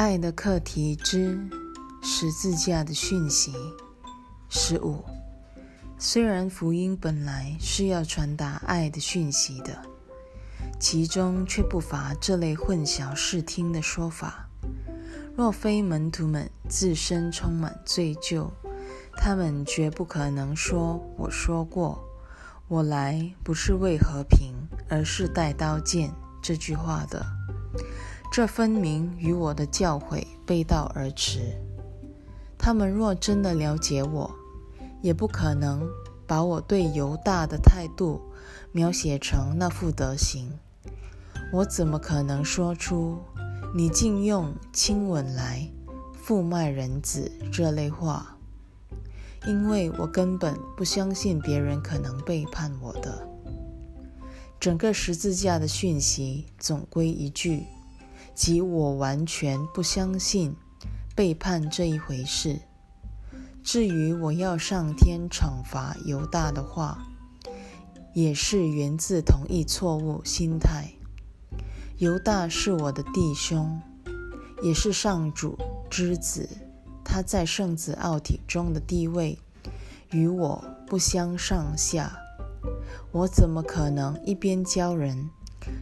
爱的课题之十字架的讯息十五。虽然福音本来是要传达爱的讯息的，其中却不乏这类混淆视听的说法。若非门徒们自身充满罪疚，他们绝不可能说：“我说过，我来不是为和平，而是带刀剑。”这句话的。这分明与我的教诲背道而驰。他们若真的了解我，也不可能把我对犹大的态度描写成那副德行。我怎么可能说出“你竟用亲吻来负卖人子”这类话？因为我根本不相信别人可能背叛我的。整个十字架的讯息总归一句。即我完全不相信背叛这一回事。至于我要上天惩罚犹大的话，也是源自同一错误心态。犹大是我的弟兄，也是上主之子，他在圣子奥体中的地位与我不相上下。我怎么可能一边教人？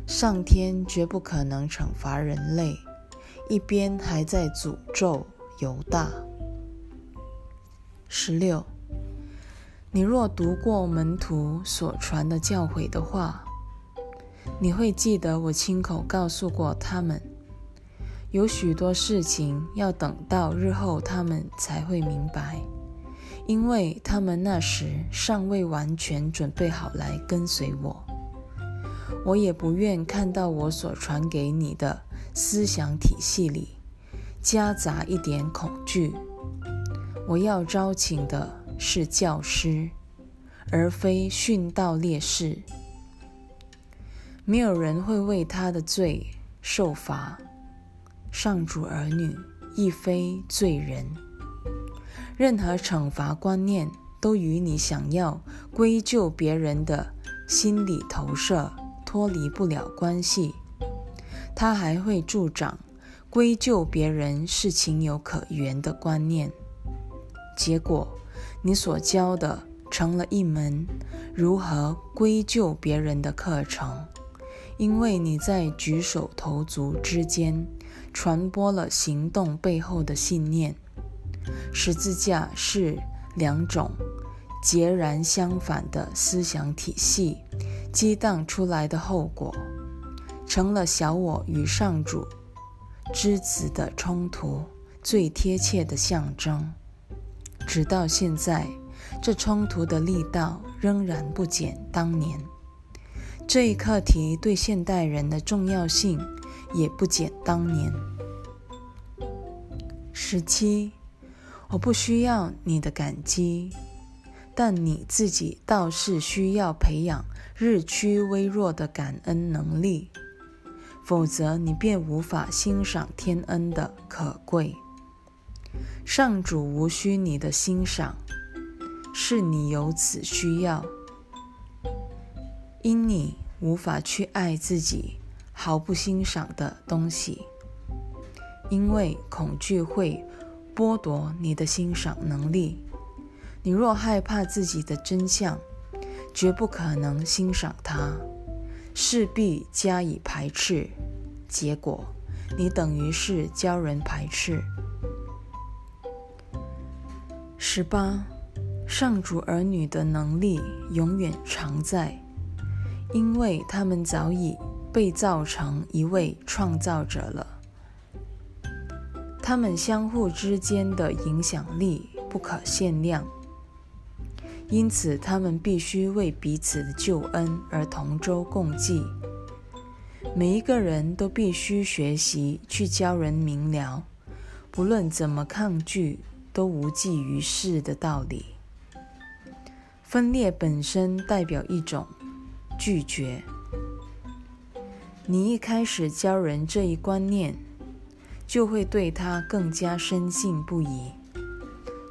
上天绝不可能惩罚人类，一边还在诅咒犹大。十六，你若读过门徒所传的教诲的话，你会记得我亲口告诉过他们，有许多事情要等到日后他们才会明白，因为他们那时尚未完全准备好来跟随我。我也不愿看到我所传给你的思想体系里夹杂一点恐惧。我要招请的是教师，而非训道烈士。没有人会为他的罪受罚。上主儿女亦非罪人。任何惩罚观念都与你想要归咎别人的心理投射。脱离不了关系，他还会助长归咎别人是情有可原的观念。结果，你所教的成了一门如何归咎别人的课程，因为你在举手投足之间传播了行动背后的信念。十字架是两种截然相反的思想体系。激荡出来的后果，成了小我与上主之子的冲突最贴切的象征。直到现在，这冲突的力道仍然不减当年。这一课题对现代人的重要性也不减当年。十七，我不需要你的感激。但你自己倒是需要培养日趋微弱的感恩能力，否则你便无法欣赏天恩的可贵。上主无需你的欣赏，是你有此需要，因你无法去爱自己毫不欣赏的东西，因为恐惧会剥夺你的欣赏能力。你若害怕自己的真相，绝不可能欣赏它，势必加以排斥。结果，你等于是教人排斥。十八，上主儿女的能力永远常在，因为他们早已被造成一位创造者了。他们相互之间的影响力不可限量。因此，他们必须为彼此的救恩而同舟共济。每一个人都必须学习去教人明了，不论怎么抗拒，都无济于事的道理。分裂本身代表一种拒绝。你一开始教人这一观念，就会对他更加深信不疑。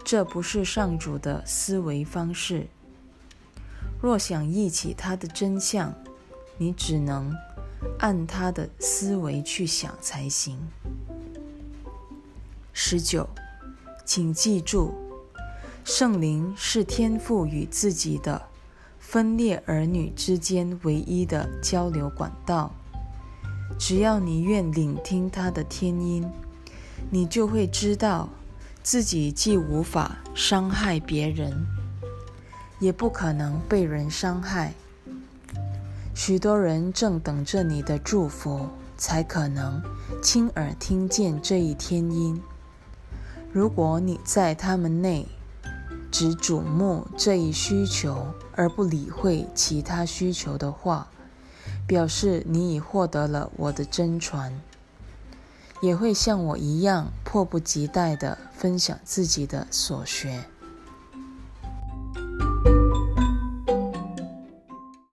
这不是上主的思维方式。若想忆起他的真相，你只能按他的思维去想才行。十九，请记住，圣灵是天父与自己的分裂儿女之间唯一的交流管道。只要你愿聆听他的天音，你就会知道自己既无法伤害别人，也不可能被人伤害。许多人正等着你的祝福，才可能亲耳听见这一天音。如果你在他们内只瞩目这一需求，而不理会其他需求的话，表示你已获得了我的真传，也会像我一样迫不及待地分享自己的所学。